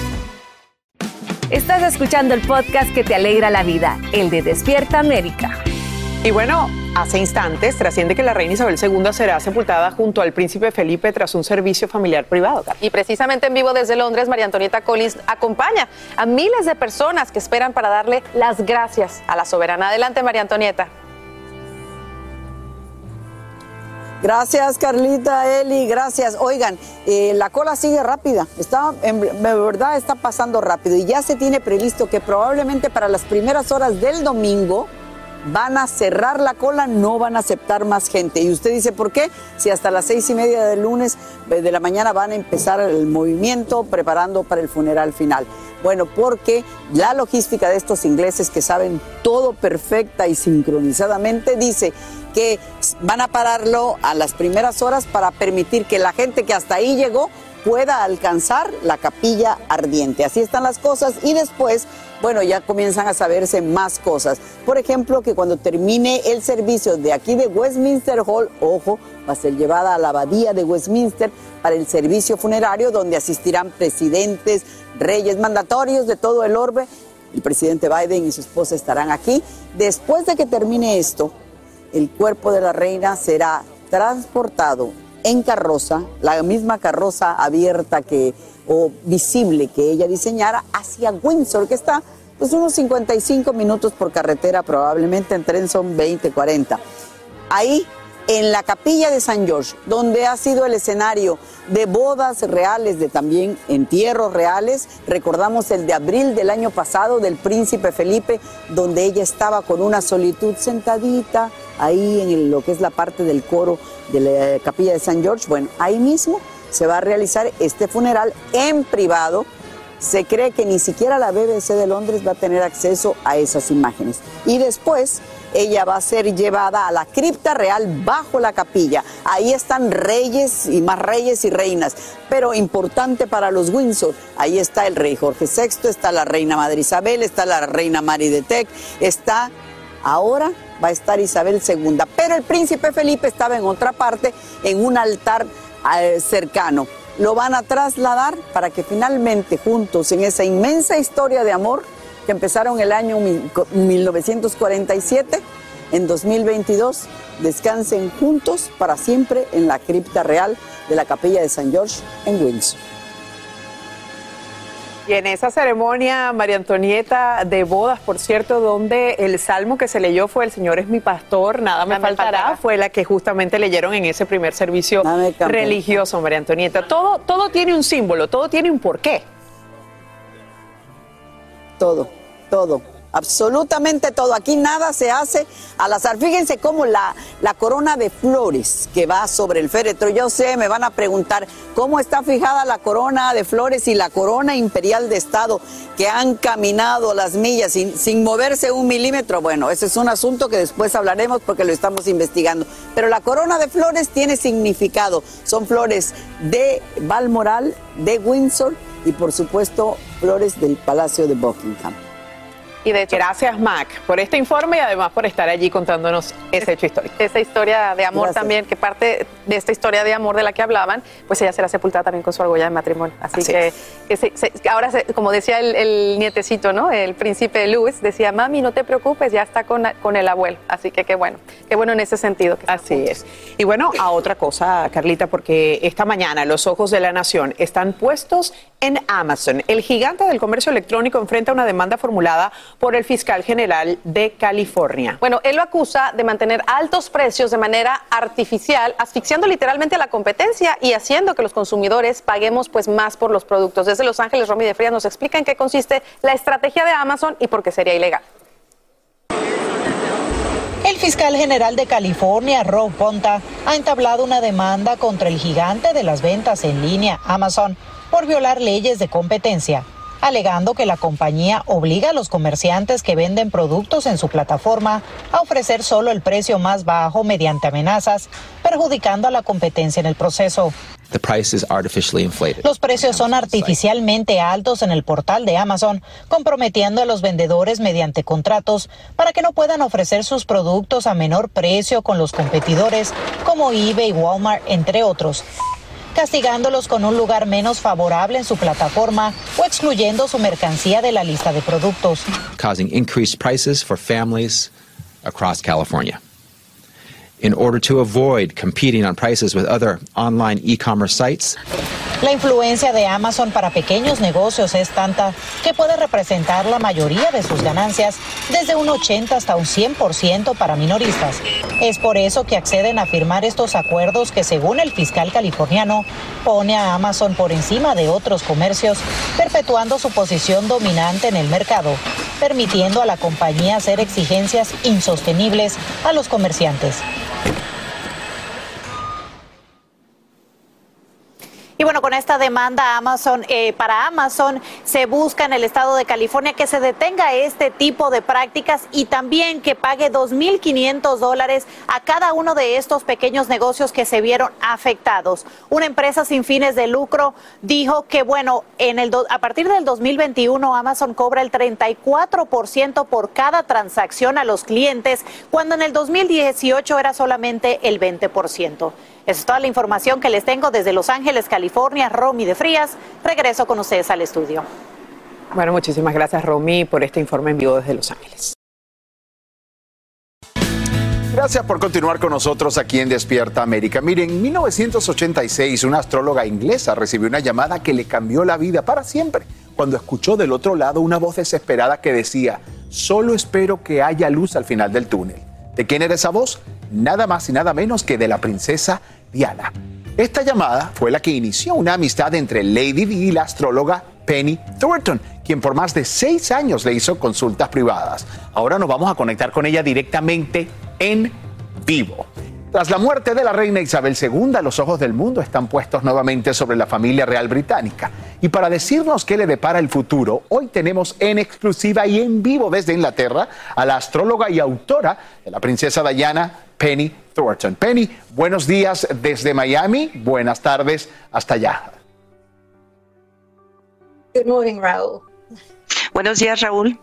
Estás escuchando el podcast que te alegra la vida, el de Despierta América. Y bueno, hace instantes trasciende que la reina Isabel II será sepultada junto al príncipe Felipe tras un servicio familiar privado. Y precisamente en vivo desde Londres, María Antonieta Collins acompaña a miles de personas que esperan para darle las gracias a la soberana. Adelante, María Antonieta. Gracias, Carlita, Eli, gracias. Oigan, eh, la cola sigue rápida, está, en, verdad está pasando rápido y ya se tiene previsto que probablemente para las primeras horas del domingo van a cerrar la cola, no van a aceptar más gente. Y usted dice, ¿por qué? Si hasta las seis y media del lunes eh, de la mañana van a empezar el movimiento preparando para el funeral final. Bueno, porque la logística de estos ingleses que saben todo perfecta y sincronizadamente dice que van a pararlo a las primeras horas para permitir que la gente que hasta ahí llegó pueda alcanzar la capilla ardiente. Así están las cosas y después, bueno, ya comienzan a saberse más cosas. Por ejemplo, que cuando termine el servicio de aquí de Westminster Hall, ojo, va a ser llevada a la abadía de Westminster para el servicio funerario donde asistirán presidentes, reyes mandatorios de todo el orbe. El presidente Biden y su esposa estarán aquí. Después de que termine esto, el cuerpo de la reina será transportado en carroza, la misma carroza abierta que o visible que ella diseñara hacia Windsor, que está pues unos 55 minutos por carretera, probablemente en tren son 20, 40. Ahí en la capilla de San George, donde ha sido el escenario de bodas reales, de también entierros reales. Recordamos el de abril del año pasado del príncipe Felipe, donde ella estaba con una solitud sentadita ahí en lo que es la parte del coro de la capilla de San George. Bueno, ahí mismo se va a realizar este funeral en privado se cree que ni siquiera la BBC de Londres va a tener acceso a esas imágenes. Y después ella va a ser llevada a la cripta real bajo la capilla. Ahí están reyes y más reyes y reinas. Pero importante para los Windsor, ahí está el rey Jorge VI, está la reina Madre Isabel, está la reina Mari de Tec, está ahora va a estar Isabel II. Pero el príncipe Felipe estaba en otra parte, en un altar eh, cercano lo van a trasladar para que finalmente juntos en esa inmensa historia de amor que empezaron el año 1947, en 2022 descansen juntos para siempre en la cripta real de la capilla de San George en Windsor. Y en esa ceremonia, María Antonieta, de bodas, por cierto, donde el salmo que se leyó fue El Señor es mi pastor, nada me, faltará, fue la que justamente leyeron en ese primer servicio religioso, María Antonieta. Todo, todo tiene un símbolo, todo tiene un porqué. Todo, todo absolutamente todo. Aquí nada se hace al azar. Fíjense cómo la, la corona de flores que va sobre el féretro. Yo sé, me van a preguntar cómo está fijada la corona de flores y la corona imperial de Estado que han caminado las millas sin, sin moverse un milímetro. Bueno, ese es un asunto que después hablaremos porque lo estamos investigando. Pero la corona de flores tiene significado. Son flores de Balmoral, de Windsor y por supuesto flores del Palacio de Buckingham. Y de hecho, gracias Mac por este informe y además por estar allí contándonos ese hecho histórico. Esa historia de amor también, que parte de esta historia de amor de la que hablaban, pues ella será sepultada también con su argolla de matrimonio. Así, que, ahora, como decía el, nietecito, ¿no? El príncipe Luis decía, mami, no te preocupes, ya está con, con el abuelo. Así que qué bueno, qué bueno en ese sentido. Así es. Y bueno, a otra cosa, Carlita, porque esta mañana los ojos de la nación están puestos en Amazon. El gigante del comercio electrónico enfrenta una demanda formulada por el fiscal general de California. Bueno, él lo acusa de mantener altos precios de manera artificial, asfixiando literalmente a la competencia y haciendo que los consumidores paguemos pues más por los productos. Desde Los Ángeles, Romy de Frías nos explica en qué consiste la estrategia de Amazon y por qué sería ilegal. El fiscal general de California, Rob Ponta, ha entablado una demanda contra el gigante de las ventas en línea, Amazon, por violar leyes de competencia alegando que la compañía obliga a los comerciantes que venden productos en su plataforma a ofrecer solo el precio más bajo mediante amenazas, perjudicando a la competencia en el proceso. Los precios son artificialmente altos en el portal de Amazon, comprometiendo a los vendedores mediante contratos para que no puedan ofrecer sus productos a menor precio con los competidores como eBay y Walmart, entre otros. Castigándolos con un lugar menos favorable en su plataforma o excluyendo su mercancía de la lista de productos. Causing increased prices for families across California. In order to avoid competing on prices with other online e-commerce sites, La influencia de Amazon para pequeños negocios es tanta que puede representar la mayoría de sus ganancias, desde un 80 hasta un 100% para minoristas. Es por eso que acceden a firmar estos acuerdos que, según el fiscal californiano, pone a Amazon por encima de otros comercios, perpetuando su posición dominante en el mercado, permitiendo a la compañía hacer exigencias insostenibles a los comerciantes. Bye. Y bueno, con esta demanda Amazon, eh, para Amazon se busca en el estado de California que se detenga este tipo de prácticas y también que pague 2.500 dólares a cada uno de estos pequeños negocios que se vieron afectados. Una empresa sin fines de lucro dijo que, bueno, a partir del 2021 Amazon cobra el 34% por cada transacción a los clientes, cuando en el 2018 era solamente el 20%. Esa es toda la información que les tengo desde Los Ángeles, California. Romy de Frías, regreso con ustedes al estudio. Bueno, muchísimas gracias Romy por este informe en vivo desde Los Ángeles. Gracias por continuar con nosotros aquí en Despierta América. Miren, en 1986 una astróloga inglesa recibió una llamada que le cambió la vida para siempre cuando escuchó del otro lado una voz desesperada que decía, solo espero que haya luz al final del túnel. ¿De quién era esa voz? Nada más y nada menos que de la princesa Diana. Esta llamada fue la que inició una amistad entre Lady Di y la astróloga Penny Thornton, quien por más de seis años le hizo consultas privadas. Ahora nos vamos a conectar con ella directamente en vivo. Tras la muerte de la reina Isabel II, los ojos del mundo están puestos nuevamente sobre la familia real británica. Y para decirnos qué le depara el futuro, hoy tenemos en exclusiva y en vivo desde Inglaterra a la astróloga y autora de la princesa Diana, Penny Thornton. Penny, buenos días desde Miami, buenas tardes hasta allá. Good morning, Raúl. Buenos días, Raúl.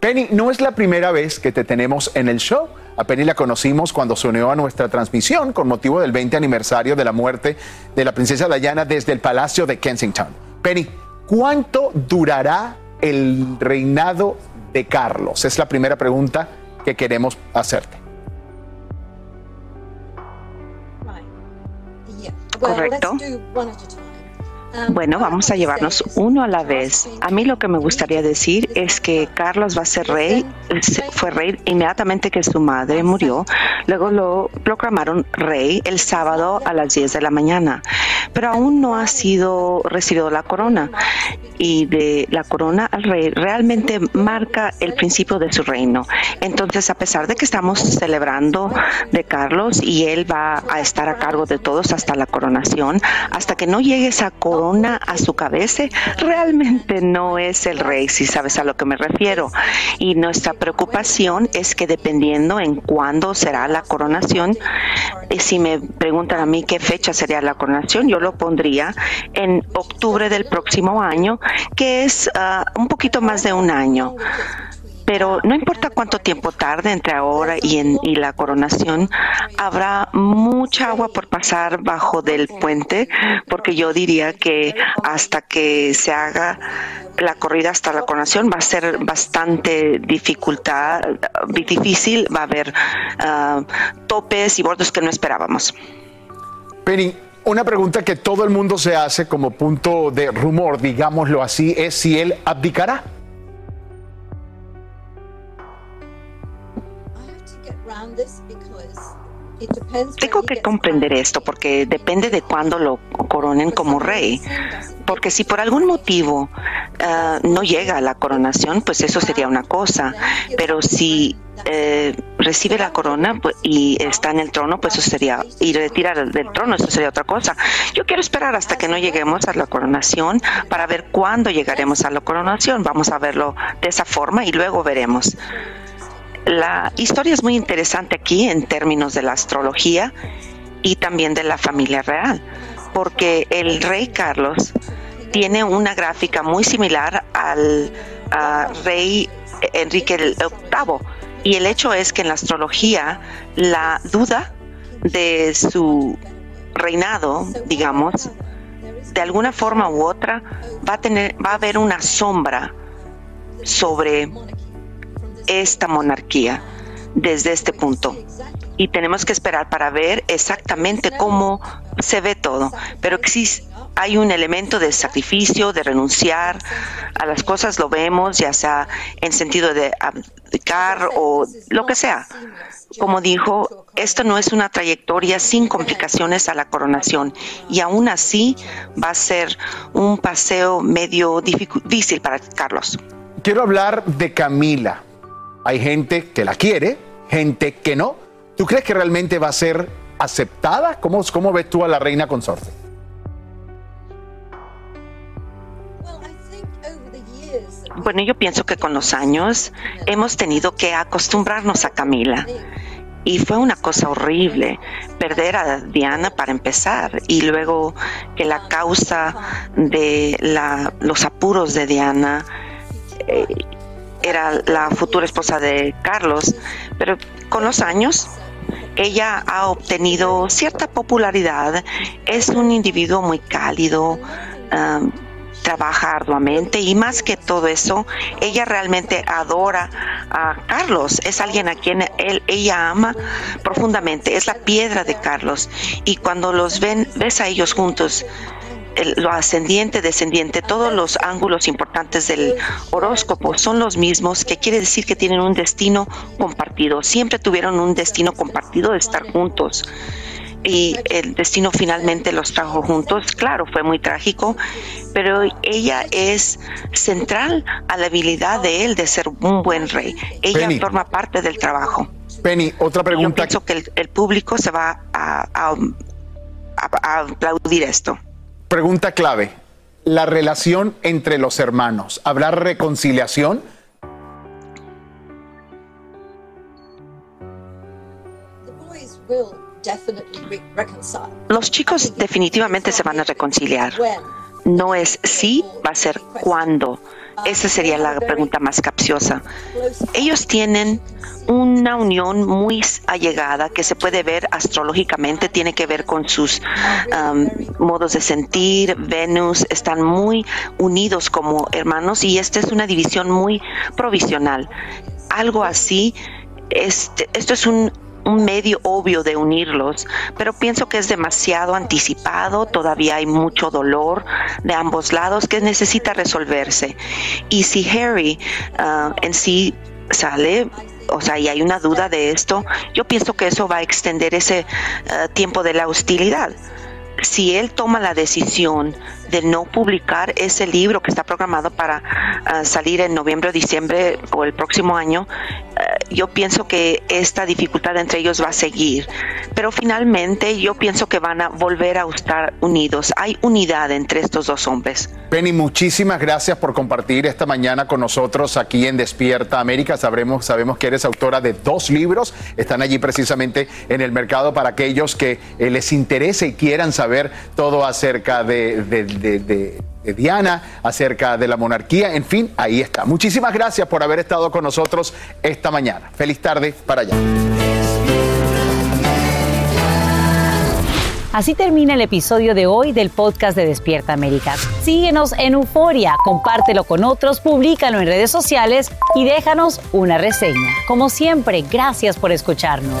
Penny, no es la primera vez que te tenemos en el show. A Penny la conocimos cuando se unió a nuestra transmisión con motivo del 20 aniversario de la muerte de la princesa Diana desde el Palacio de Kensington. Penny, ¿cuánto durará el reinado de Carlos? Es la primera pregunta que queremos hacerte. Correcto. Bueno, vamos a llevarnos uno a la vez. A mí lo que me gustaría decir es que Carlos va a ser rey, fue rey inmediatamente que su madre murió. Luego lo proclamaron rey el sábado a las 10 de la mañana, pero aún no ha sido recibido la corona. Y de la corona al rey realmente marca el principio de su reino. Entonces, a pesar de que estamos celebrando de Carlos y él va a estar a cargo de todos hasta la coronación, hasta que no llegue esa corona, a su cabeza, realmente no es el rey, si sabes a lo que me refiero. Y nuestra preocupación es que dependiendo en cuándo será la coronación, eh, si me preguntan a mí qué fecha sería la coronación, yo lo pondría en octubre del próximo año, que es ah, un poquito más de un año pero no importa cuánto tiempo tarde entre ahora y, en, y la coronación, habrá mucha agua por pasar bajo del puente, porque yo diría que hasta que se haga la corrida hasta la coronación va a ser bastante dificultad, difícil, va a haber ah, topes y bordos que no esperábamos. Penny, una pregunta que todo el mundo se hace como punto de rumor, digámoslo así, es si él abdicará. Tengo que comprender esto porque depende de cuándo lo coronen como rey. Porque si por algún motivo ah, no llega a la coronación, pues eso sería una cosa. Pero si eh, recibe la corona pues, y está en el trono, pues eso sería, y retira del trono, eso sería otra cosa. Yo quiero esperar hasta que no lleguemos a la coronación para ver cuándo llegaremos a la coronación. Vamos a verlo de esa forma y luego veremos. La historia es muy interesante aquí en términos de la astrología y también de la familia real, porque el rey Carlos tiene una gráfica muy similar al rey Enrique VIII. Y el hecho es que en la astrología la duda de su reinado, digamos, de alguna forma u otra va a tener, va a haber una sombra sobre esta monarquía desde este punto. Y tenemos que esperar para ver exactamente cómo se ve todo. Pero existe, hay un elemento de sacrificio, de renunciar a las cosas, lo vemos, ya sea en sentido de abdicar o lo que sea. Como dijo, esto no es una trayectoria sin complicaciones a la coronación y aún así va a ser un paseo medio difícil para Carlos. Quiero hablar de Camila. Hay gente que la quiere, gente que no. ¿Tú crees que realmente va a ser aceptada? ¿Cómo, ves tú a la reina consorte? Bueno, yo pienso que con los años hemos tenido que acostumbrarnos a Camila. Y fue una cosa horrible perder a Diana para empezar y luego que la causa de la, los apuros de Diana eh, era la futura esposa de Carlos, pero con los años ella ha obtenido cierta popularidad, es un individuo muy cálido, um, trabaja arduamente y más que todo eso, ella realmente adora a Carlos, es alguien a quien él, ella ama profundamente, es la piedra de Carlos. Y cuando los ven, ves a ellos juntos, lo ascendiente, descendiente, todos los ángulos importantes del horóscopo son los mismos, que quiere decir que tienen un destino compartido, siempre tuvieron un destino compartido de estar juntos y el destino finalmente los trajo juntos. Claro, fue muy trágico, pero ella es central a la habilidad de él de ser un buen rey. Ella forma parte del trabajo. Penny, otra pregunta. Yo pienso que el, público se va a, a aplaudir esto. Pregunta clave. La relación entre los hermanos. ¿Habrá reconciliación? Los chicos definitivamente se van a reconciliar. No es si, va a ser cuándo. Esa sería la pregunta más capciosa. Ellos tienen una unión muy allegada que se puede ver astrológicamente, tiene que ver con sus um, modos de sentir. Venus están muy unidos como hermanos y esta es una división muy provisional. Algo así este, esto es un un medio obvio de unirlos, pero pienso que es demasiado anticipado, todavía hay mucho dolor de ambos lados que necesita resolverse. Y si Harry ah, en sí sale o sea, y hay una duda de esto, yo pienso que eso va a extender ese ah, tiempo de la hostilidad. Si él toma la decisión de no publicar ese libro que está programado para ah, salir en noviembre o diciembre o el próximo año, eh, yo pienso que esta dificultad entre ellos va a seguir. Pero finalmente yo pienso que van a volver a estar unidos. Hay unidad entre estos dos hombres. Penny, muchísimas gracias por compartir esta mañana con nosotros aquí en Despierta América. Sabremos, sabemos que eres autora de dos libros. Están allí precisamente en el mercado para aquellos que eh, les interese y quieran saber todo acerca de Diana, acerca de la monarquía, en fin, ahí está. Muchísimas gracias por haber estado con nosotros esta mañana. Feliz tarde para allá. Así termina el episodio de hoy del podcast de Despierta América. Síguenos en Euforia, compártelo con otros, públicalo en redes sociales y déjanos una reseña. Como siempre, gracias por escucharnos.